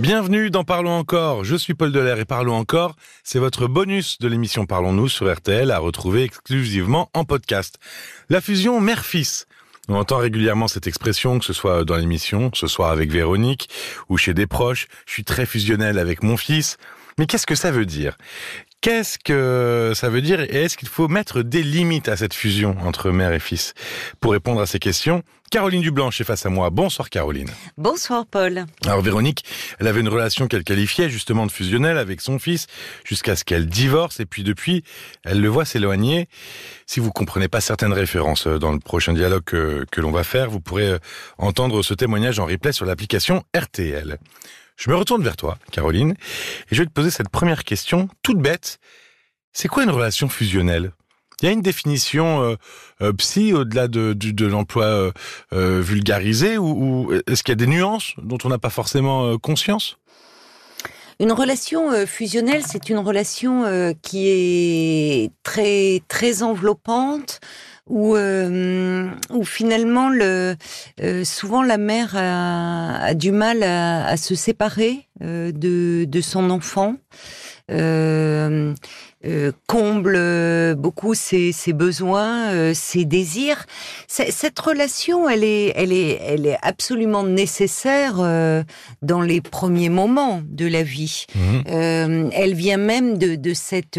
Bienvenue dans Parlons encore. Je suis Paul Delair et Parlons encore, c'est votre bonus de l'émission Parlons-nous sur RTL à retrouver exclusivement en podcast. La fusion mère-fils. On entend régulièrement cette expression, que ce soit dans l'émission, ce soir avec Véronique, ou chez des proches. Je suis très fusionnel avec mon fils. Mais qu'est-ce que ça veut dire? Qu'est-ce que ça veut dire et est-ce qu'il faut mettre des limites à cette fusion entre mère et fils? Pour répondre à ces questions, Caroline Dublanche est face à moi. Bonsoir Caroline. Bonsoir Paul. Alors Véronique, elle avait une relation qu'elle qualifiait justement de fusionnelle avec son fils jusqu'à ce qu'elle divorce et puis depuis, elle le voit s'éloigner. Si vous comprenez pas certaines références euh, dans le prochain dialogue que, que l'on va faire, vous pourrez euh, entendre ce témoignage en replay sur l'application RTL. Je me retourne vers toi, Caroline, et je vais te poser cette première question, toute bête. C'est quoi une relation fusionnelle? Il y a une définition euh, euh, psy au-delà de, l'emploi euh, vulgarisé ou, ou est-ce qu'il y a des nuances dont on n'a pas forcément conscience? Une relation fusionnelle, c'est une relation qui est très très enveloppante où, euh, où finalement le euh, souvent la mère a, du mal à, se séparer euh, de, son enfant. Euh, comble euh, beaucoup ses, ses besoins, euh, ses désirs. Cette relation, elle est, elle est, elle est absolument nécessaire euh, dans les premiers moments de la vie. mmh. elle vient même de, de cette,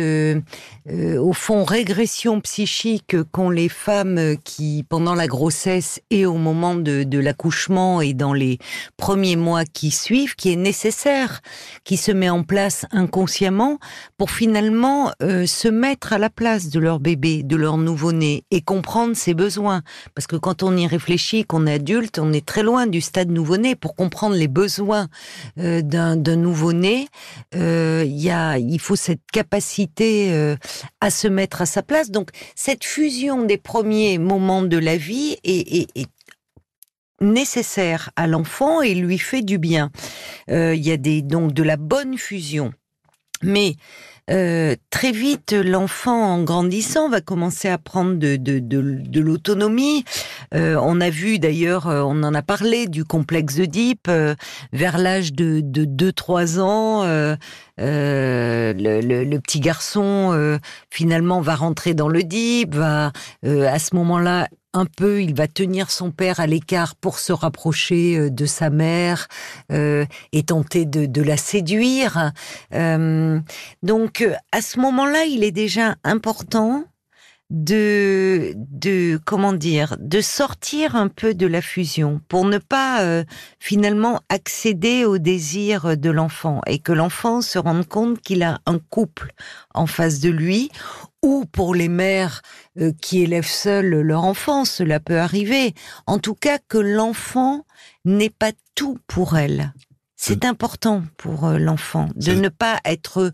au fond, régression psychique qu'ont les femmes qui, pendant la grossesse et au moment de, de l'accouchement et dans les premiers mois qui suivent, qui est nécessaire, qui se met en place inconsciemment pour finalement euh, se mettre à la place de leur bébé, de leur nouveau-né et comprendre ses besoins. Parce que quand on y réfléchit, qu'on est adulte, on est très loin du stade nouveau-né. Pour comprendre les besoins euh, d'un nouveau-né, euh, il faut cette capacité à se mettre à sa place. Donc cette fusion des premiers moments de la vie est, nécessaire à l'enfant et lui fait du bien. Il y a des donc de la bonne fusion, mais euh, très vite, l'enfant, en grandissant, va commencer à prendre de, l'autonomie. Euh, on a vu d'ailleurs, euh, on en a parlé du complexe d'Oedipe, euh, vers l'âge de, de 2-3 ans, euh, le, le, le petit garçon euh, finalement va rentrer dans l'Oedipe, va euh, à ce moment-là un peu, il va tenir son père à l'écart pour se rapprocher de sa mère et tenter de, la séduire. Donc, à ce moment-là, il est déjà important de, de comment dire, de sortir un peu de la fusion pour ne pas euh, finalement accéder au désir de l'enfant et que l'enfant se rende compte qu'il a un couple en face de lui ou pour les mères euh, qui élèvent seuls leur enfant, cela peut arriver. En tout cas, que l'enfant n'est pas tout pour elle. C'est important pour euh, l'enfant de ne pas être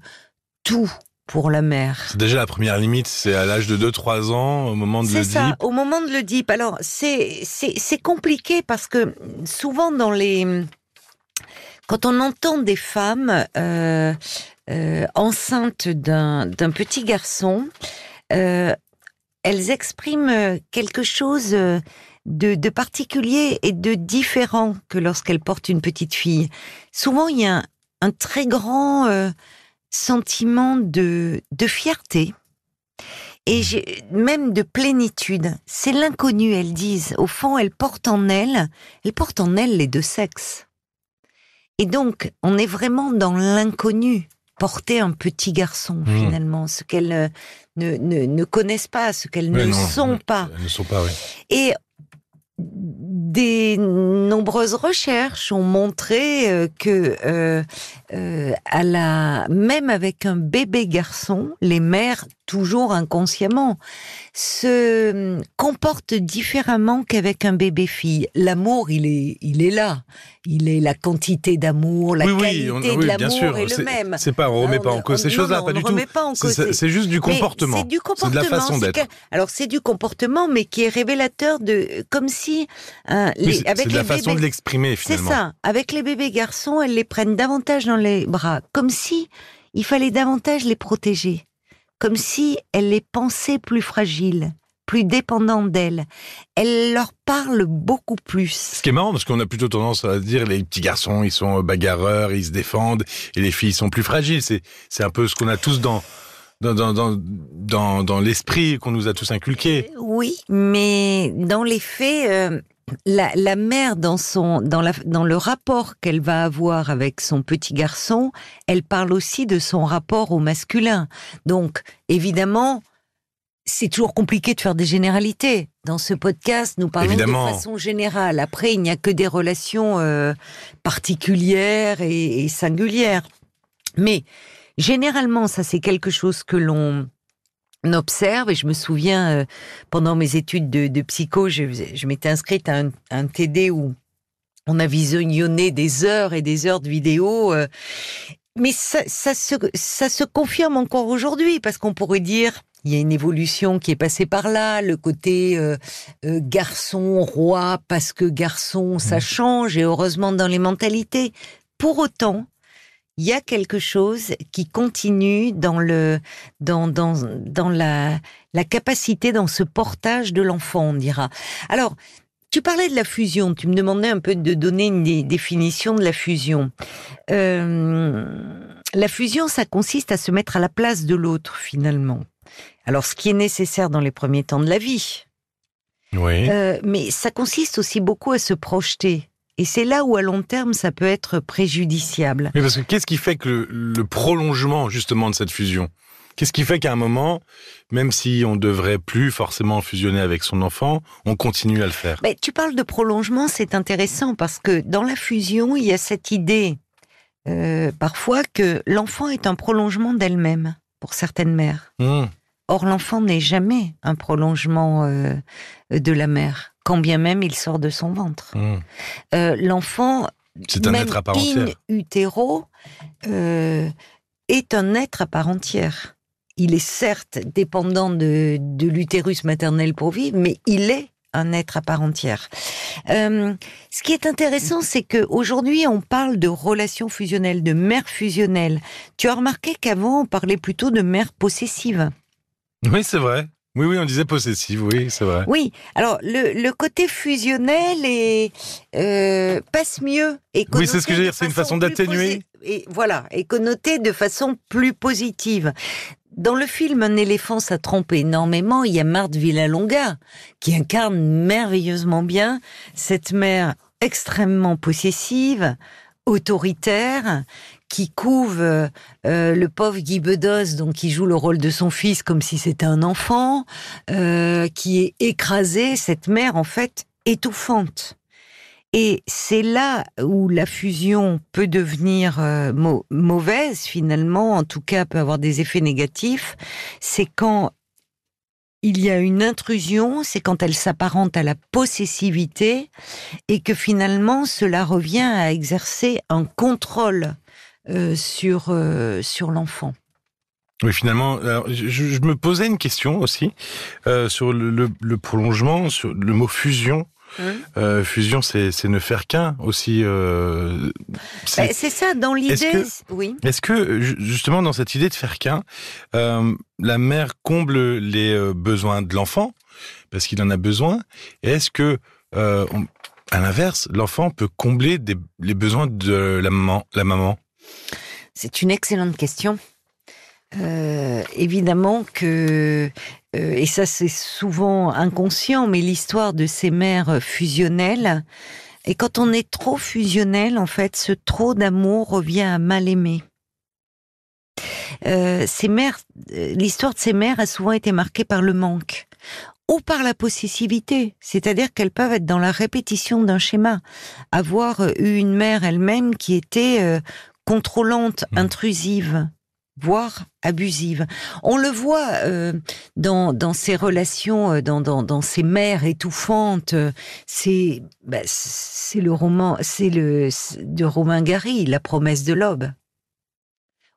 tout pour la mère. C'est déjà la première limite, c'est à l'âge de 2-3 ans, au moment de C'est ça, au moment de l'Oedipe. Alors, c'est compliqué parce que souvent dans les... Quand on entend des femmes euh, euh, enceintes d'un d'un petit garçon, euh, elles expriment quelque chose de, de particulier et de différent que lorsqu'elles portent une petite fille. Souvent, il y a un, un très grand sentiment de, de fierté et j'ai- même de plénitude. C'est l'inconnu, elles disent. Au fond, elles portent en elles, elles portent en elles les deux sexes. Et donc, on est vraiment dans l'inconnu. Porter un petit garçon, Mmh. finalement, ce qu'elles euh, ne, ne, ne connaissent pas, ce qu'elles ne sont pas. Elles ne sont pas, oui. Et des nombreuses recherches ont montré euh, que euh, euh, à la même avec un bébé garçon, les mères toujours inconsciemment se comportent différemment qu'avec un bébé fille. L'amour, il est il est là. Il est la quantité d'amour, la oui, oui, qualité on- de oui, bien l'amour sûr. est le même. C'est pas, on remet pas en cause ces choses-là, pas du tout. C'est- C'est ces- c'est juste du comportement. C'est du C'est de comportement. la façon d'être. Alors c'est du comportement, mais qui est révélateur de, comme si euh, Oui, les, c'est- c'est la les façon de l'exprimer c'est finalement. ça. Avec les bébés garçons, elles les prennent davantage dans les bras, comme si il fallait davantage les protéger, comme si elles les pensaient plus fragiles, plus dépendants d'elle. Elle leur parle beaucoup plus. Ce qui est marrant, parce qu'on a plutôt tendance à dire les petits garçons, ils sont bagarreurs, ils se défendent, et les filles sont plus fragiles. C'est, c'est un peu ce qu'on a tous dans, dans, dans, dans, dans, l'esprit qu'on nous a tous inculqué. Oui, mais dans les faits, euh, la, la, mère, dans, son, dans, la, dans le rapport qu'elle va avoir avec son petit garçon, elle parle aussi de son rapport au masculin. Donc, évidemment, c'est toujours compliqué de faire des généralités. Dans ce podcast, nous parlons de façon générale. Après, il n'y a que des relations euh, particulières et, et, singulières. Mais généralement, ça c'est quelque chose que l'on observe. Et je me souviens, euh, pendant mes études de, psycho, je, je m'étais inscrite à un, TD où on a visionné des heures et des heures de vidéos. Euh, mais ça, ça, se, ça se confirme encore aujourd'hui, parce qu'on pourrait dire, il y a une évolution qui est passée par là, le côté euh, garçon, roi, parce que garçon, ça mmh. change, et heureusement dans les mentalités. Pour autant, il y a quelque chose qui continue dans le dans dans dans la la capacité dans ce portage de l'enfant, on dira. Alors, tu parlais de la fusion. Tu me demandais un peu de donner une définition de la fusion. Euh, la fusion, ça consiste à se mettre à la place de l'autre, finalement. Alors, ce qui est nécessaire dans les premiers temps de la vie. Oui. Euh, mais ça consiste aussi beaucoup à se projeter. Et c'est là où, à long terme, ça peut être préjudiciable. Mais parce que qu'est-ce qui fait que le, prolongement, justement, de cette fusion? Qu'est-ce qui fait qu'à un moment, même si on devrait plus forcément fusionner avec son enfant, on continue à le faire? Mais Tu parles de prolongement, c'est intéressant parce que dans la fusion, il y a cette idée euh, parfois que l'enfant est un prolongement d'elle-même pour certaines mères. Mmh. Or, l'enfant n'est jamais un prolongement euh, de la mère quand bien même il sort de son ventre. Hmm. Euh, l'enfant, c'est un être à part entière. utéro, euh, est un être à part entière. Il est certes dépendant de, l'utérus maternel pour vivre, mais il est un être à part entière. Euh, ce qui est intéressant, c'est qu'aujourd'hui, on parle de relations fusionnelles, de mère fusionnelle. Tu as remarqué qu'avant, on parlait plutôt de mère possessive. Oui, c'est vrai. Oui, oui, on disait possessive, oui, c'est vrai. Oui, alors le, côté fusionnel est, euh, passe mieux. Et oui, c'est ce que je veux dire, c'est une façon d'atténuer. Et voilà, et connoté de façon plus positive. Dans le film Un éléphant, ça trompe énormément. Il y a Marthe Villalonga qui incarne merveilleusement bien cette mère extrêmement possessive, autoritaire, qui couve euh, le pauvre Guy Bedos, donc qui joue le rôle de son fils comme si c'était un enfant, euh, qui est écrasé, cette mère en fait étouffante. Et c'est là où la fusion peut devenir euh, mauvaise finalement, en tout cas peut avoir des effets négatifs, c'est quand il y a une intrusion, c'est quand elle s'apparente à la possessivité et que finalement cela revient à exercer un contrôle euh, sur, euh, sur l'enfant. Oui, finalement, je, me posais une question aussi euh, sur le, prolongement, sur le mot fusion. Hein fusion, c'est ne faire qu'un aussi. Ben, c'est ça, dans l'idée. Oui. Est-ce que justement dans cette idée de faire qu'un, la mère comble les besoins de l'enfant parce qu'il en a besoin. Est-ce que à l'inverse, l'enfant peut combler les besoins de la maman, la maman? C'est une excellente question. Euh, évidemment que, euh, et ça c'est souvent inconscient, mais l'histoire de ces mères fusionnelles, et quand on est trop fusionnel, en fait, ce trop d'amour revient à mal aimer. Euh, ces l'histoire de ces mères a souvent été marquée par le manque ou par la possessivité, c'est-à-dire qu'elles peuvent être dans la répétition d'un schéma, avoir eu une mère elle-même qui était contrôlante, mmh. intrusive, voire abusive. On le voit euh, dans, dans ces relations, euh, dans, dans, dans ces mères étouffantes. C'est bah, c'est le roman, c'est le de Romain Gary, La promesse de l'aube.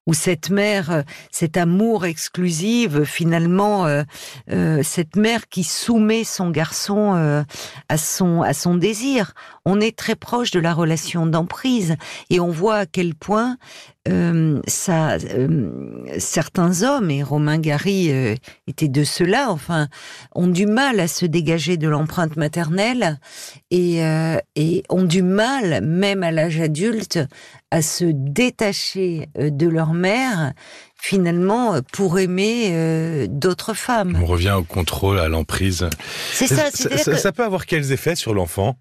Où cette mère, euh, cet amour exclusif, finalement, euh, euh, cette mère qui soumet son garçon à son à son désir. On est très proche de la relation d'emprise et on voit à quel point ça, certains hommes et Romain Gary était de ceux-là, enfin, ont du mal à se dégager de l'empreinte maternelle et, et ont du mal, même à l'âge adulte, à se détacher euh, de leur mère, finalement, euh, pour aimer euh, d'autres femmes. On revient au contrôle, à l'emprise. C'est ça. Ça, peut avoir quels effets sur l'enfant?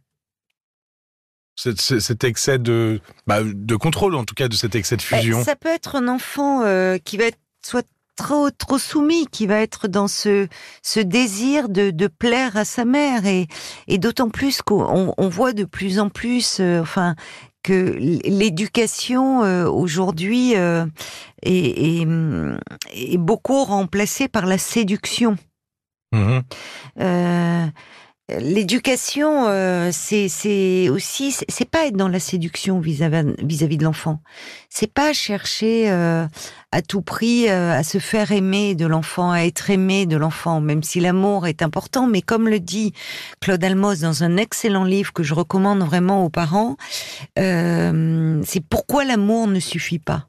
Cet, excès de, bah, de contrôle, en tout cas, de cet excès de ben, fusion. ça peut être un enfant qui va être soit trop trop soumis, qui va être dans ce ce désir de, de plaire à sa mère et et d'autant plus qu'on on voit de plus en plus, enfin que l'éducation euh, aujourd'hui euh, est, est, beaucoup remplacée par la séduction. Mmh euh, L'éducation, euh, c'est aussi, c'est pas être dans la séduction vis-à-vis de l'enfant. C'est pas chercher euh, à tout prix euh, à se faire aimer de l'enfant, à être aimé de l'enfant, même si l'amour est important. Mais comme le dit Claude Almos dans un excellent livre que je recommande vraiment aux parents, c'est pourquoi l'amour ne suffit pas.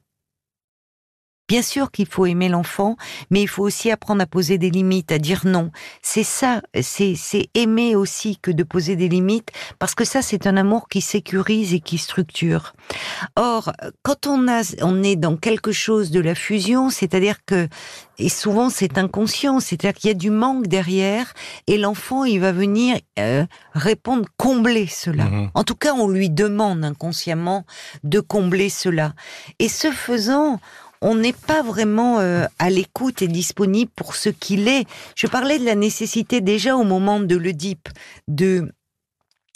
Bien sûr qu'il faut aimer l'enfant, mais il faut aussi apprendre à poser des limites, à dire non. C'est ça, c'est aimer aussi que de poser des limites, parce que ça, c'est un amour qui sécurise et qui structure. Or, quand on a, on est dans quelque chose de la fusion, c'est-à-dire que, et souvent c'est inconscient, c'est-à-dire qu'il y a du manque derrière, et l'enfant, il va venir euh, répondre, combler cela. Mmh en tout cas, on lui demande inconsciemment de combler cela. Et ce faisant, on n'est pas vraiment euh, à l'écoute et disponible pour ce qu'il est. Je parlais de la nécessité déjà au moment de l'Oedipe de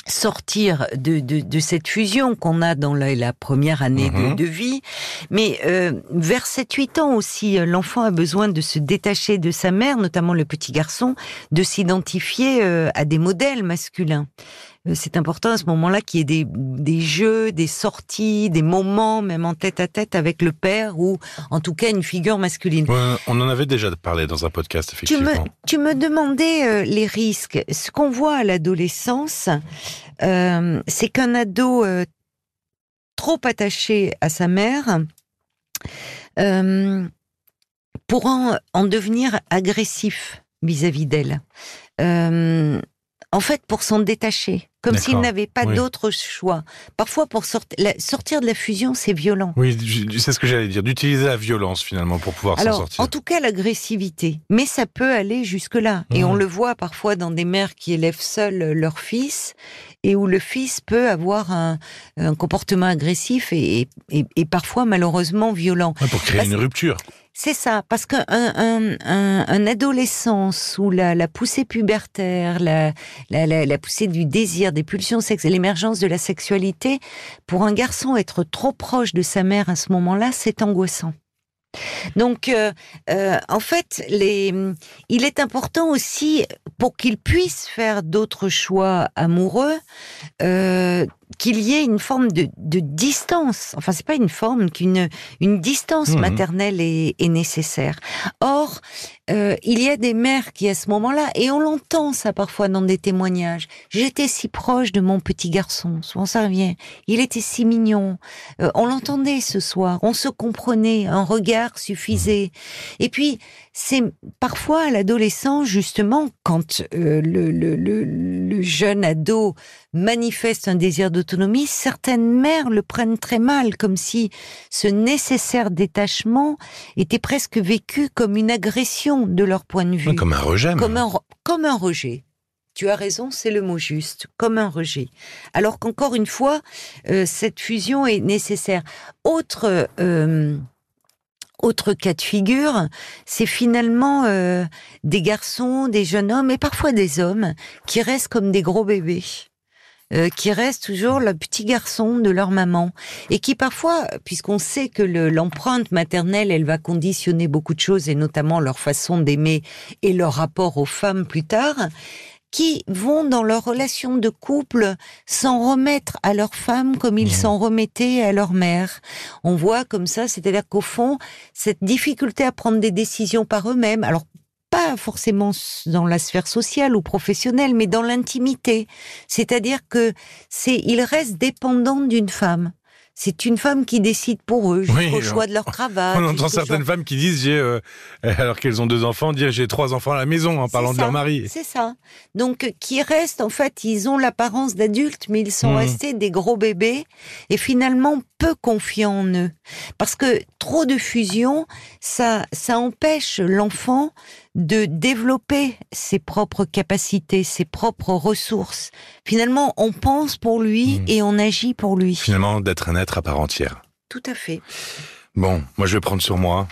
sortir de, de, cette fusion qu'on a dans la, première année de, mhm. vie. Mais euh, vers 7-8 ans aussi, euh, l'enfant a besoin de se détacher de sa mère, notamment le petit garçon, de s'identifier à des modèles masculins. Euh, c'est important à ce moment-là qu'il y ait des, des, jeux, des sorties, des moments, même en tête à tête avec le père ou en tout cas une figure masculine. on en avait déjà parlé dans un podcast, effectivement. Tu me, tu me demandais euh, les risques. Ce qu'on voit à l'adolescence, euh, c'est qu'un ado euh, trop attaché à sa mère pourra en, devenir agressif vis-à-vis d'elle. en fait, pour s'en détacher comme s'il n'avait pas d'autre choix. Parfois, pour sortir de la fusion, c'est violent. Oui, c'est ce que j'allais dire, d'utiliser la violence finalement pour pouvoir s'en sortir. En tout cas, l'agressivité. Mais ça peut aller jusque-là. Et on le voit parfois dans des mères qui élèvent seuls leur fils et où le fils peut avoir un, comportement agressif et, parfois malheureusement violent. pour créer une rupture. C'est ça, parce qu'un un, un, adolescent sous la, la poussée pubertaire, la, la, la, poussée du désir, des pulsions sexuelles, l'émergence de la sexualité, pour un garçon être trop proche de sa mère à ce moment-là, c'est angoissant. Donc, euh, euh, en fait, les, il est important aussi pour qu'il puisse faire d'autres choix amoureux, euh, qu'il y ait une forme de, de distance. Enfin, c'est pas une forme qu'une une distance mmh. maternelle est, est, nécessaire. Or, euh, il y a des mères qui, à ce moment-là, et on l'entend ça parfois dans des témoignages. J'étais si proche de mon petit garçon. Souvent ça revient. Il était si mignon. Euh, on l'entendait ce soir. On se comprenait. Un regard suffisait. Et puis, c'est parfois à l'adolescent, justement, quand euh, le, jeune ado manifeste un désir d'autonomie, certaines mères le prennent très mal, comme si ce nécessaire détachement était presque vécu comme une agression de leur point de vue. Comme un rejet. Comme un, comme un rejet. Tu as raison, c'est le mot juste, comme un rejet. Alors qu'encore une fois, euh, cette fusion est nécessaire. Autre euh, autre cas de figure, c'est finalement euh, des garçons, des jeunes hommes et parfois des hommes qui restent comme des gros bébés. Euh, qui restent toujours le petit garçon de leur maman et qui parfois, puisqu'on sait que l'empreinte maternelle, elle va conditionner beaucoup de choses et notamment leur façon d'aimer et leur rapport aux femmes plus tard, qui vont dans leur relation de couple s'en remettre à leur femme comme ils Mmh. s'en remettaient à leur mère. On voit comme ça, c'est-à-dire qu'au fond, cette difficulté à prendre des décisions par eux-mêmes, alors pas forcément dans la sphère sociale ou professionnelle, mais dans l'intimité. C'est-à-dire que c'est, ils restent dépendants d'une femme. C'est une femme qui décide pour eux, Oui, jusqu'au on- choix de leur cravate. On entend choix- certaines femmes qui disent, j'ai, euh, alors qu'elles ont deux enfants, dire j'ai trois enfants à la maison en parlant de leur mari. C'est ça. Donc, euh, qui restent, en fait, ils ont l'apparence d'adultes, mais ils sont Mhm. restés des gros bébés et finalement peu confiants en eux. Parce que trop de fusion, ça, ça empêche l'enfant de développer ses propres capacités, ses propres ressources. Finalement, on pense pour lui Mhm. et on agit pour lui. Finalement, d'être un être à part entière. Tout à fait. Bon, moi je vais prendre sur moi,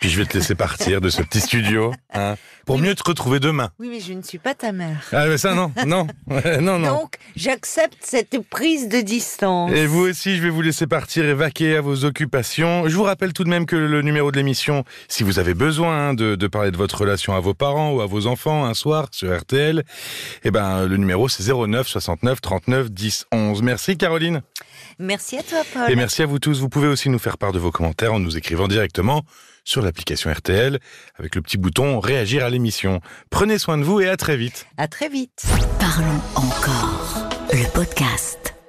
puis je vais te laisser partir de ce petit studio, hein, pour Oui, mieux te retrouver demain. Oui, mais je ne suis pas ta mère. Ah mais ça non, non, non, non. Donc, j'accepte cette prise de distance. Et vous aussi, je vais vous laisser partir et vaquer à vos occupations. Je vous rappelle tout de même que le numéro de l'émission, si vous avez besoin de, de parler de votre relation à vos parents ou à vos enfants un soir sur RTL, eh ben le numéro c'est 09 69 39 10 11. Merci Caroline. Merci à toi, Paul. Et merci à vous tous. Vous pouvez aussi nous faire part de vos commentaires en nous écrivant directement sur l'application RTL avec le petit bouton réagir à l'émission. Prenez soin de vous et à très vite. À très vite. Parlons encore. Le podcast.